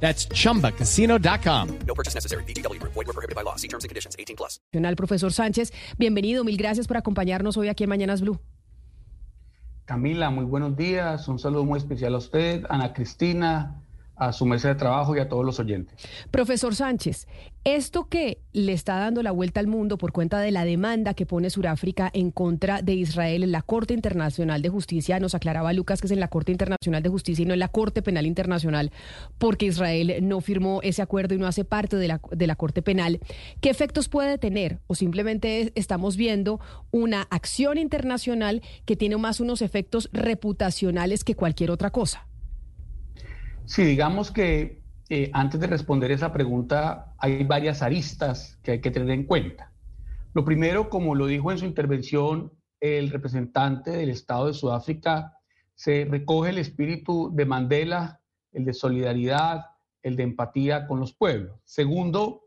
That's chumbacasino.com. No purchase necessary. BGW. Void were prohibited by law. See terms and conditions. 18 plus. Profesor Sánchez, bienvenido, mil gracias por acompañarnos hoy aquí en Mañanas Blue. Camila, muy buenos días. Un saludo muy especial a usted, Ana Cristina, a su mesa de trabajo y a todos los oyentes. Profesor Sánchez, esto que le está dando la vuelta al mundo por cuenta de la demanda que pone Sudáfrica en contra de Israel en la Corte Internacional de Justicia, nos aclaraba Lucas que es en la Corte Internacional de Justicia y no en la Corte Penal Internacional, porque Israel no firmó ese acuerdo y no hace parte de la, de la Corte Penal. ¿Qué efectos puede tener? ¿O simplemente estamos viendo una acción internacional que tiene más unos efectos reputacionales que cualquier otra cosa? Sí, digamos que eh, antes de responder esa pregunta hay varias aristas que hay que tener en cuenta. Lo primero, como lo dijo en su intervención el representante del Estado de Sudáfrica, se recoge el espíritu de Mandela, el de solidaridad, el de empatía con los pueblos. Segundo,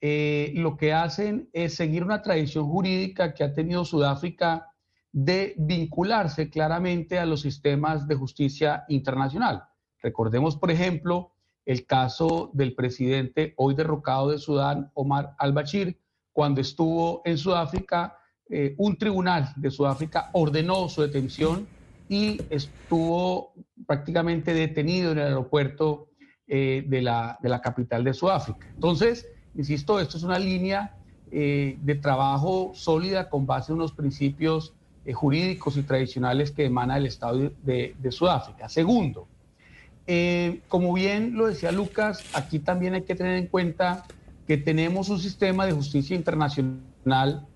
eh, lo que hacen es seguir una tradición jurídica que ha tenido Sudáfrica de vincularse claramente a los sistemas de justicia internacional. Recordemos, por ejemplo, el caso del presidente hoy derrocado de Sudán, Omar al-Bashir, cuando estuvo en Sudáfrica, eh, un tribunal de Sudáfrica ordenó su detención y estuvo prácticamente detenido en el aeropuerto eh, de, la, capital de Sudáfrica. Entonces, insisto, esto es una línea eh, de trabajo sólida con base en unos principios jurídicos y tradicionales que emana el Estado de, de Sudáfrica. Segundo, eh, como bien lo decía Lucas, aquí también hay que tener en cuenta que tenemos un sistema de justicia internacional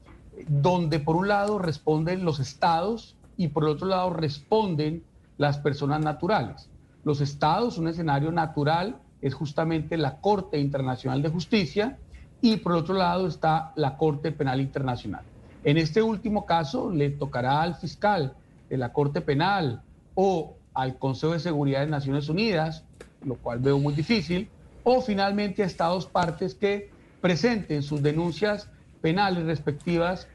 donde por un lado responden los estados y por otro lado responden las personas naturales. Los estados, un escenario natural, es justamente la Corte Internacional de Justicia y por otro lado está la Corte Penal Internacional. En este último caso le tocará al fiscal de la Corte Penal o al Consejo de Seguridad de Naciones Unidas, lo cual veo muy difícil, o finalmente a Estados partes que presenten sus denuncias penales respectivas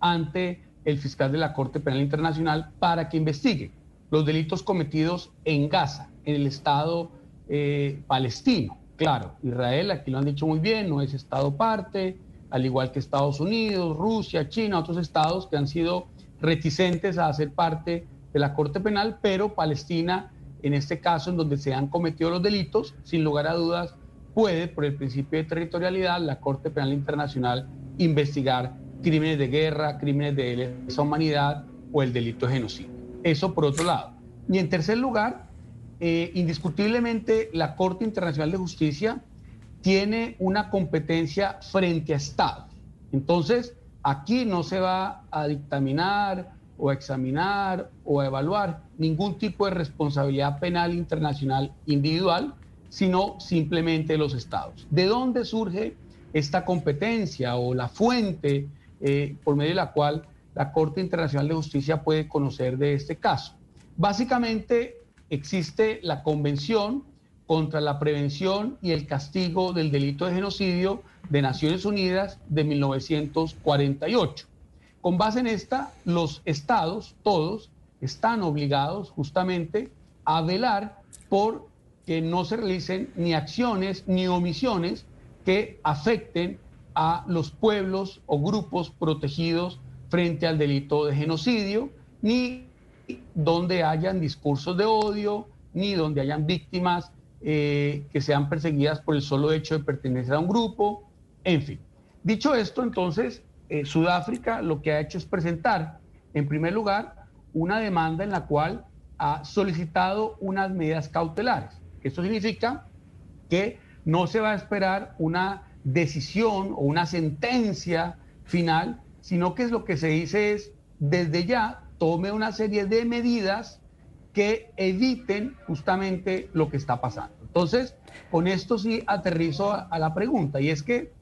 ante el fiscal de la Corte Penal Internacional para que investigue los delitos cometidos en Gaza, en el Estado eh, palestino. Claro, Israel, aquí lo han dicho muy bien, no es Estado parte, al igual que Estados Unidos, Rusia, China, otros estados que han sido reticentes a hacer parte de la Corte Penal, pero Palestina, en este caso en donde se han cometido los delitos, sin lugar a dudas, puede, por el principio de territorialidad, la Corte Penal Internacional investigar crímenes de guerra, crímenes de lesa humanidad o el delito de genocidio. Eso por otro lado. Y en tercer lugar, eh, indiscutiblemente la Corte Internacional de Justicia tiene una competencia frente a Estados. Entonces, aquí no se va a dictaminar o examinar o evaluar ningún tipo de responsabilidad penal internacional individual, sino simplemente los estados. ¿De dónde surge esta competencia o la fuente eh, por medio de la cual la Corte Internacional de Justicia puede conocer de este caso? Básicamente existe la Convención contra la Prevención y el Castigo del Delito de Genocidio de Naciones Unidas de 1948 con base en esta, los estados, todos, están obligados justamente a velar por que no se realicen ni acciones ni omisiones que afecten a los pueblos o grupos protegidos frente al delito de genocidio, ni donde hayan discursos de odio, ni donde hayan víctimas eh, que sean perseguidas por el solo hecho de pertenecer a un grupo, en fin. Dicho esto, entonces, eh, Sudáfrica lo que ha hecho es presentar, en primer lugar, una demanda en la cual ha solicitado unas medidas cautelares. Esto significa que no se va a esperar una decisión o una sentencia final, sino que es lo que se dice es, desde ya, tome una serie de medidas que eviten justamente lo que está pasando. Entonces, con esto sí aterrizo a la pregunta, y es que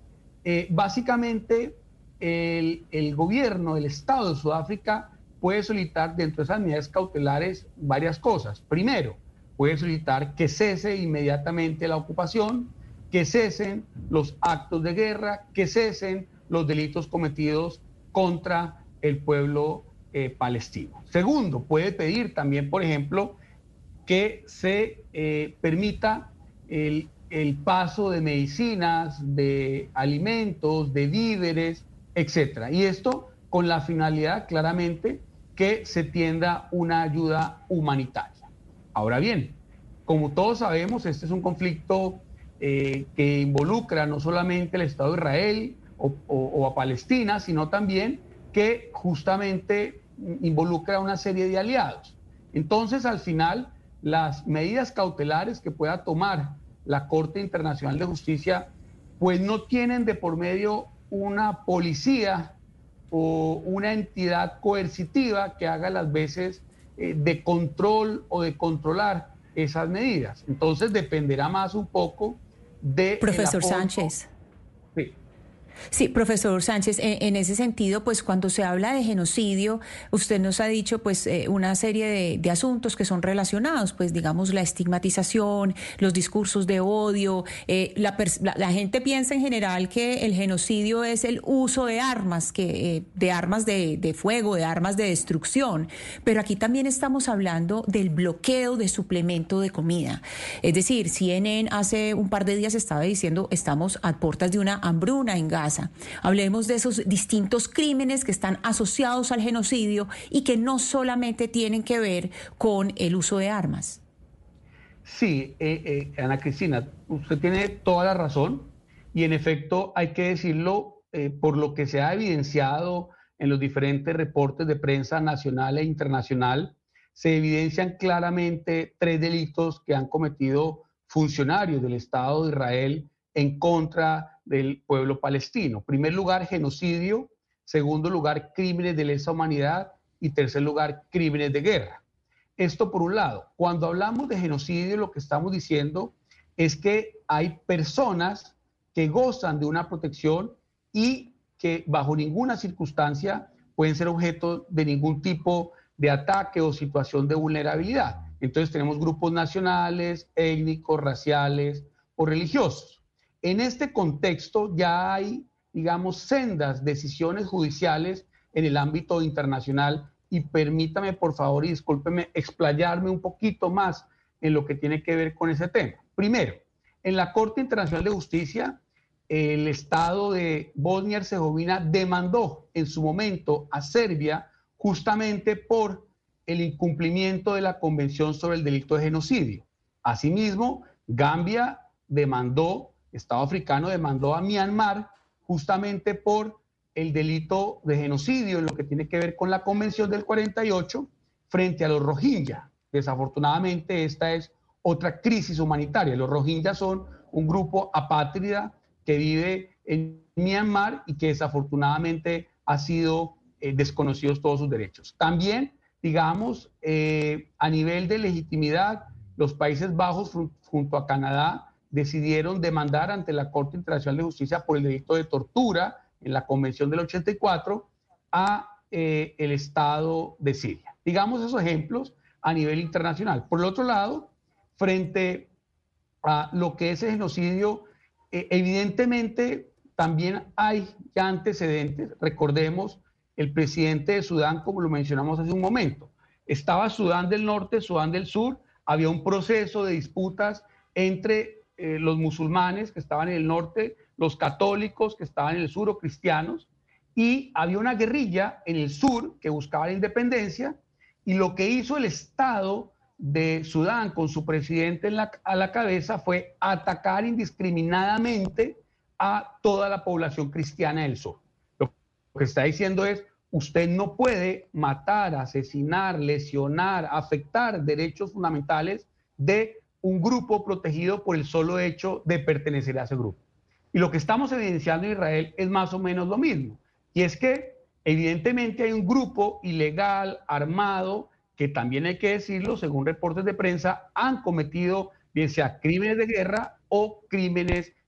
eh, básicamente el, gobierno, el Estado de Sudáfrica puede solicitar dentro de esas medidas cautelares varias cosas. Primero, puede solicitar que cese inmediatamente la ocupación, que cesen los actos de guerra, que cesen los delitos cometidos contra el pueblo eh, palestino. Segundo, puede pedir también, por ejemplo, que se eh, permita el, el, paso de medicinas, de alimentos, de víveres, etc. Y esto con la finalidad claramente que se tienda una ayuda humanitaria. Ahora bien, como todos sabemos, este es un conflicto eh, que involucra no solamente al Estado de Israel o, a Palestina, sino también que justamente involucra a una serie de aliados. Entonces, al final, las medidas cautelares que pueda tomar la Corte Internacional de Justicia, pues no tienen de por medio una policía o una entidad coercitiva que haga las veces eh, de control o de controlar esas medidas. Entonces dependerá más un poco de... Profesor Sánchez. Sí, profesor Sánchez, en, ese sentido, pues cuando se habla de genocidio, usted nos ha dicho pues eh, una serie de, asuntos que son relacionados, pues digamos la estigmatización, los discursos de odio, eh, la, gente piensa en general que el genocidio es el uso de armas, que, eh, de armas de, de fuego, de armas de destrucción, pero aquí también estamos hablando del bloqueo de suplemento de comida. Es decir, CNN hace un par de días estaba diciendo estamos a puertas de una hambruna en Gaza Hablemos de esos distintos crímenes que están asociados al genocidio y que no solamente tienen que ver con el uso de armas. Sí, eh, eh, Ana Cristina, usted tiene toda la razón y en efecto hay que decirlo eh, por lo que se ha evidenciado en los diferentes reportes de prensa nacional e internacional, se evidencian claramente tres delitos que han cometido funcionarios del Estado de Israel en contra del pueblo palestino. primer lugar, genocidio. Segundo lugar, crímenes de lesa humanidad. Y tercer lugar, crímenes de guerra. Esto por un lado. Cuando hablamos de genocidio, lo que estamos diciendo es que hay personas que gozan de una protección y que bajo ninguna circunstancia pueden ser objeto de ningún tipo de ataque o situación de vulnerabilidad. Entonces tenemos grupos nacionales, étnicos, raciales o religiosos. En este contexto ya hay, digamos, sendas decisiones judiciales en el ámbito internacional y permítame, por favor, y discúlpeme, explayarme un poquito más en lo que tiene que ver con ese tema. Primero, en la Corte Internacional de Justicia, el Estado de Bosnia Herzegovina demandó en su momento a Serbia justamente por el incumplimiento de la Convención sobre el Delito de Genocidio. Asimismo, Gambia demandó Estado africano demandó a Myanmar justamente por el delito de genocidio en lo que tiene que ver con la Convención del 48 frente a los Rohingya. Desafortunadamente esta es otra crisis humanitaria. Los Rohingya son un grupo apátrida que vive en Myanmar y que desafortunadamente ha sido eh, desconocidos todos sus derechos. También, digamos, eh, a nivel de legitimidad, los Países Bajos junto a Canadá decidieron demandar ante la Corte Internacional de Justicia por el delito de tortura en la Convención del 84 a eh, el Estado de Siria. Digamos esos ejemplos a nivel internacional. Por el otro lado, frente a lo que es el genocidio, eh, evidentemente también hay ya antecedentes. Recordemos el presidente de Sudán, como lo mencionamos hace un momento. Estaba Sudán del Norte, Sudán del Sur, había un proceso de disputas entre eh, los musulmanes que estaban en el norte, los católicos que estaban en el sur o cristianos, y había una guerrilla en el sur que buscaba la independencia, y lo que hizo el Estado de Sudán con su presidente a la cabeza fue atacar indiscriminadamente a toda la población cristiana del sur. Lo que está diciendo es, usted no puede matar, asesinar, lesionar, afectar derechos fundamentales de un grupo protegido por el solo hecho de pertenecer a ese grupo. Y lo que estamos evidenciando en Israel es más o menos lo mismo. Y es que evidentemente hay un grupo ilegal, armado, que también hay que decirlo, según reportes de prensa, han cometido bien sea crímenes de guerra o crímenes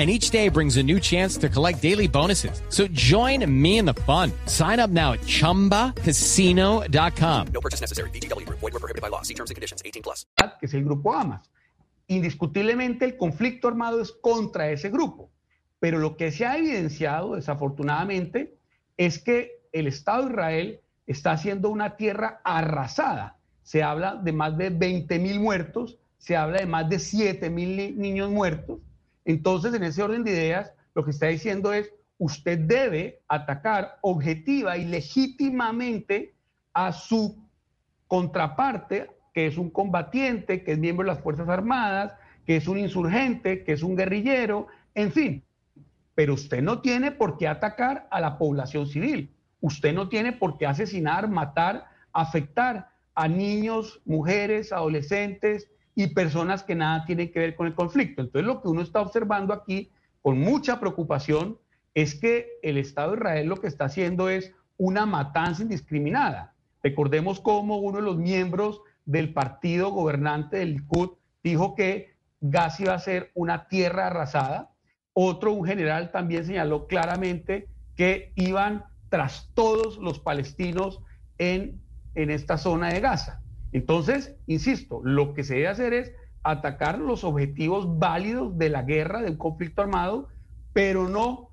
And each day brings a new chance to collect daily bonuses. So join me in the fun. Sign up now at chumbacasino.com. No purchase necessary. Group. Void were prohibited by law. See terms and conditions. 18 plus. que es el grupo Hamas. Indiscutiblemente el conflicto armado es contra ese grupo, pero lo que se ha evidenciado desafortunadamente es que el Estado de Israel está haciendo una tierra arrasada. Se habla de más de 20 mil muertos, se habla de más de 7 mil ni- niños muertos. Entonces, en ese orden de ideas, lo que está diciendo es, usted debe atacar objetiva y legítimamente a su contraparte, que es un combatiente, que es miembro de las Fuerzas Armadas, que es un insurgente, que es un guerrillero, en fin. Pero usted no tiene por qué atacar a la población civil. Usted no tiene por qué asesinar, matar, afectar a niños, mujeres, adolescentes y personas que nada tienen que ver con el conflicto. Entonces lo que uno está observando aquí con mucha preocupación es que el Estado de Israel lo que está haciendo es una matanza indiscriminada. Recordemos cómo uno de los miembros del partido gobernante del Likud dijo que Gaza iba a ser una tierra arrasada. Otro, un general, también señaló claramente que iban tras todos los palestinos en, en esta zona de Gaza. Entonces, insisto, lo que se debe hacer es atacar los objetivos válidos de la guerra, de un conflicto armado, pero no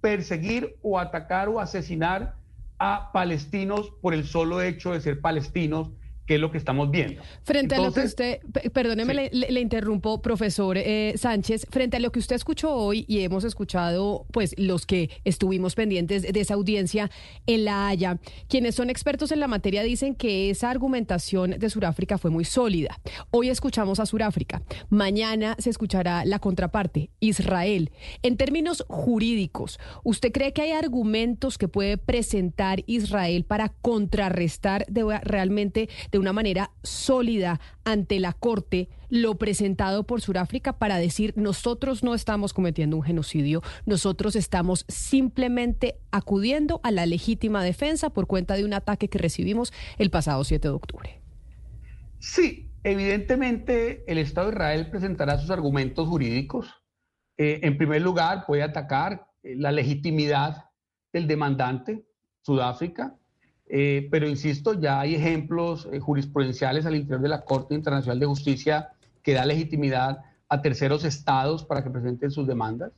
perseguir o atacar o asesinar a palestinos por el solo hecho de ser palestinos, que es lo que estamos viendo. Frente a lo que usted, perdóneme, Sí. le, le interrumpo, profesor eh, Sánchez, frente a lo que usted escuchó hoy y hemos escuchado, pues, los que estuvimos pendientes de esa audiencia en La Haya, quienes son expertos en la materia dicen que esa argumentación de Sudáfrica fue muy sólida. Hoy escuchamos a Sudáfrica, mañana se escuchará la contraparte, Israel. En términos jurídicos, ¿usted cree que hay argumentos que puede presentar Israel para contrarrestar de- realmente de una manera sólida ante la Corte lo presentado por Sudáfrica para decir nosotros no estamos cometiendo un genocidio, nosotros estamos simplemente acudiendo a la legítima defensa por cuenta de un ataque que recibimos el pasado 7 de octubre? Sí, evidentemente el Estado de Israel presentará sus argumentos jurídicos. Eh, en primer lugar, puede atacar eh, la legitimidad del demandante, Sudáfrica, eh, pero insisto, ya hay ejemplos eh, jurisprudenciales al interior de la Corte Internacional de Justicia que da legitimidad a terceros estados para que presenten sus demandas.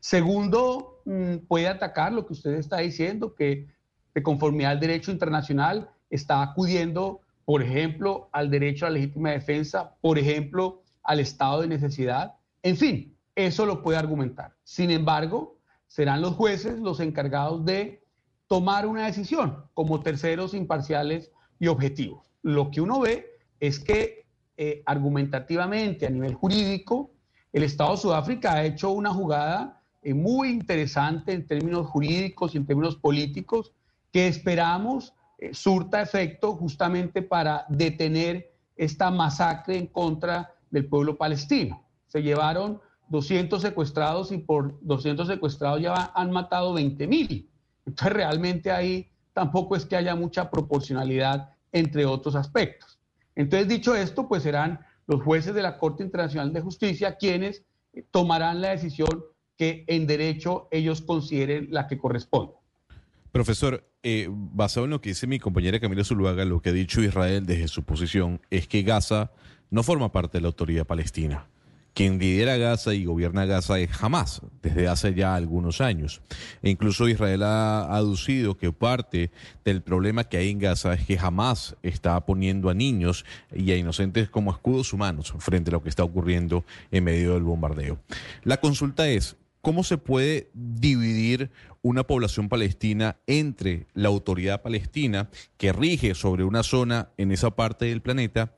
Segundo, mm, puede atacar lo que usted está diciendo, que de conformidad al derecho internacional está acudiendo, por ejemplo, al derecho a la legítima defensa, por ejemplo, al estado de necesidad. En fin, eso lo puede argumentar. Sin embargo, serán los jueces los encargados de tomar una decisión como terceros imparciales y objetivos. Lo que uno ve es que eh, argumentativamente a nivel jurídico, el Estado de Sudáfrica ha hecho una jugada eh, muy interesante en términos jurídicos y en términos políticos que esperamos eh, surta efecto justamente para detener esta masacre en contra del pueblo palestino. Se llevaron 200 secuestrados y por 200 secuestrados ya han matado 20 mil. Entonces realmente ahí tampoco es que haya mucha proporcionalidad entre otros aspectos. Entonces dicho esto, pues serán los jueces de la Corte Internacional de Justicia quienes eh, tomarán la decisión que en derecho ellos consideren la que corresponde. Profesor, eh, basado en lo que dice mi compañera Camila Zuluaga, lo que ha dicho Israel desde su posición es que Gaza no forma parte de la autoridad palestina. Quien lidera Gaza y gobierna Gaza es Hamas, desde hace ya algunos años. E incluso Israel ha aducido que parte del problema que hay en Gaza es que Hamas está poniendo a niños y a inocentes como escudos humanos frente a lo que está ocurriendo en medio del bombardeo. La consulta es, ¿Cómo se puede dividir una población palestina entre la autoridad palestina que rige sobre una zona en esa parte del planeta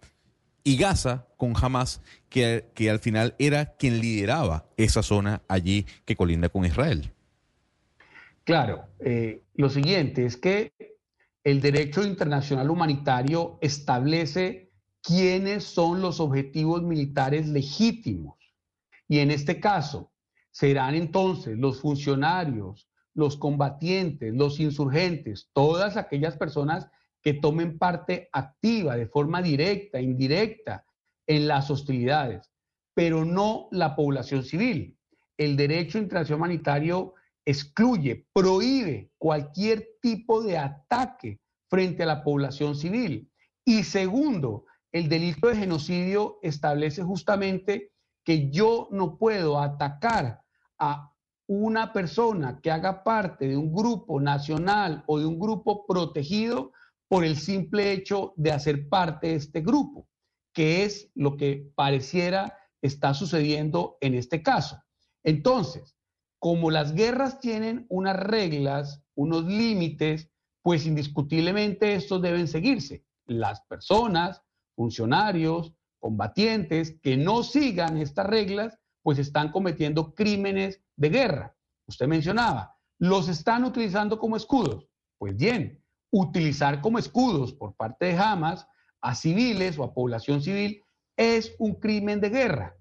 y Gaza con Hamas, que, que al final era quien lideraba esa zona allí que colinda con Israel? Claro, eh, lo siguiente es que el derecho internacional humanitario establece quiénes son los objetivos militares legítimos. Y en este caso, serán entonces los funcionarios, los combatientes, los insurgentes, todas aquellas personas que tomen parte activa, de forma directa, indirecta, en las hostilidades, pero no la población civil. El derecho internacional humanitario excluye, prohíbe cualquier tipo de ataque frente a la población civil. Y segundo, el delito de genocidio establece justamente que yo no puedo atacar a una persona que haga parte de un grupo nacional o de un grupo protegido por el simple hecho de hacer parte de este grupo, que es lo que pareciera está sucediendo en este caso. Entonces, como las guerras tienen unas reglas, unos límites, pues indiscutiblemente estos deben seguirse. Las personas, funcionarios, combatientes que no sigan estas reglas, pues están cometiendo crímenes de guerra. Usted mencionaba, los están utilizando como escudos. Pues bien, utilizar como escudos por parte de Hamas a civiles o a población civil es un crimen de guerra.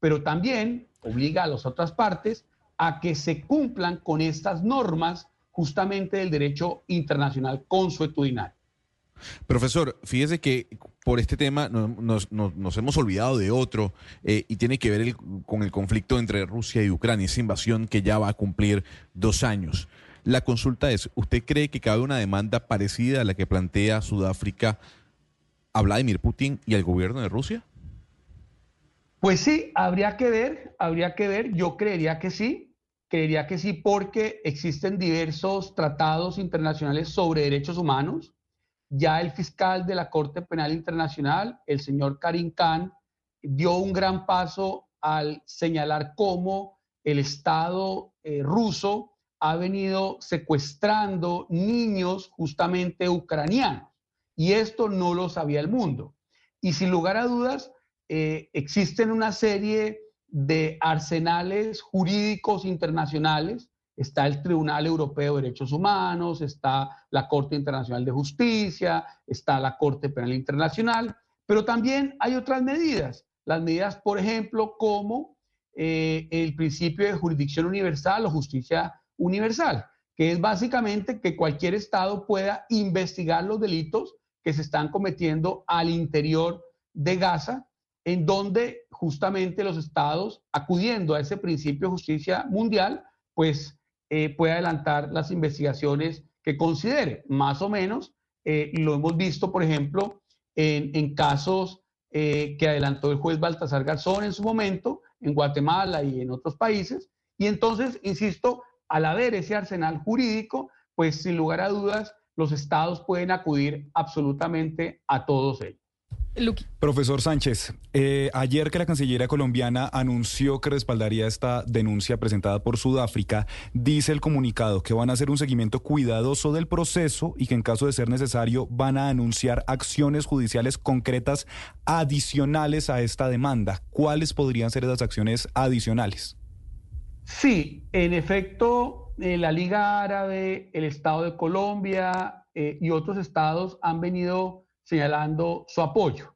Pero también obliga a las otras partes a que se cumplan con estas normas justamente del derecho internacional consuetudinario. Profesor, fíjese que por este tema nos, hemos olvidado de otro eh, y tiene que ver con el conflicto entre Rusia y Ucrania, esa invasión que ya va a cumplir dos años. La consulta es, ¿usted cree que cabe una demanda parecida a la que plantea Sudáfrica a Vladimir Putin y al gobierno de Rusia? Pues sí, habría que ver, habría que ver, yo creería que sí, creería que sí porque existen diversos tratados internacionales sobre derechos humanos. Ya el fiscal de la Corte Penal Internacional, el señor Karim Khan, dio un gran paso al señalar cómo el Estado eh, ruso ha venido secuestrando niños justamente ucranianos. Y esto no lo sabía el mundo. Y sin lugar a dudas, eh, existen una serie de arsenales jurídicos internacionales. Está el Tribunal Europeo de Derechos Humanos, está la Corte Internacional de Justicia, está la Corte Penal Internacional, pero también hay otras medidas. Las medidas, por ejemplo, como eh, el principio de jurisdicción universal o justicia universal, que es básicamente que cualquier Estado pueda investigar los delitos que se están cometiendo al interior de Gaza, en donde justamente los Estados, acudiendo a ese principio de justicia mundial, pues eh, puede adelantar las investigaciones que considere. Más o menos eh, lo hemos visto, por ejemplo, en, casos eh, que adelantó el juez Baltasar Garzón en su momento, en Guatemala y en otros países. Y entonces, insisto, al haber ese arsenal jurídico, pues sin lugar a dudas, los estados pueden acudir absolutamente a todos ellos. Profesor Sánchez, eh, ayer que la Cancillería colombiana anunció que respaldaría esta denuncia presentada por Sudáfrica, dice el comunicado que van a hacer un seguimiento cuidadoso del proceso y que en caso de ser necesario van a anunciar acciones judiciales concretas adicionales a esta demanda. ¿Cuáles podrían ser esas acciones adicionales? Sí, en efecto, eh, la Liga Árabe, el Estado de Colombia eh, y otros estados han venido señalando su apoyo.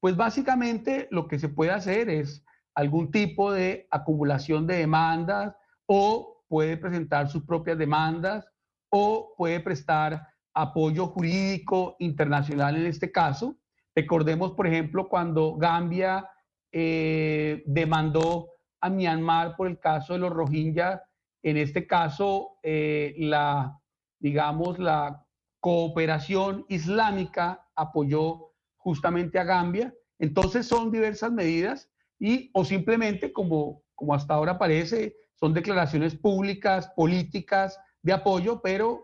Pues básicamente lo que se puede hacer es algún tipo de acumulación de demandas o puede presentar sus propias demandas o puede prestar apoyo jurídico internacional en este caso. Recordemos, por ejemplo, cuando Gambia eh, demandó a Myanmar por el caso de los Rohingya. En este caso, eh, la, digamos, la cooperación islámica apoyó justamente a Gambia. Entonces son diversas medidas y o simplemente, como, como hasta ahora parece, son declaraciones públicas, políticas de apoyo, pero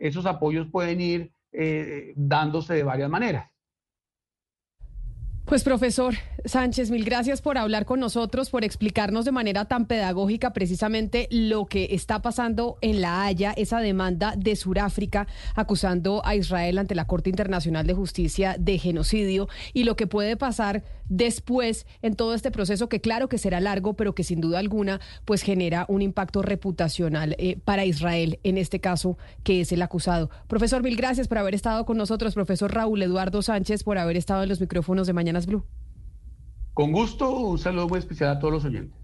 esos apoyos pueden ir eh, dándose de varias maneras. Pues profesor Sánchez, mil gracias por hablar con nosotros, por explicarnos de manera tan pedagógica precisamente lo que está pasando en La Haya, esa demanda de Sudáfrica acusando a Israel ante la Corte Internacional de Justicia de genocidio y lo que puede pasar después en todo este proceso que claro que será largo, pero que sin duda alguna pues genera un impacto reputacional eh, para Israel, en este caso que es el acusado. Profesor, mil gracias por haber estado con nosotros. Profesor Raúl Eduardo Sánchez por haber estado en los micrófonos de Mañanas Blue. Con gusto, un saludo muy especial a todos los oyentes.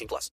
18 plus.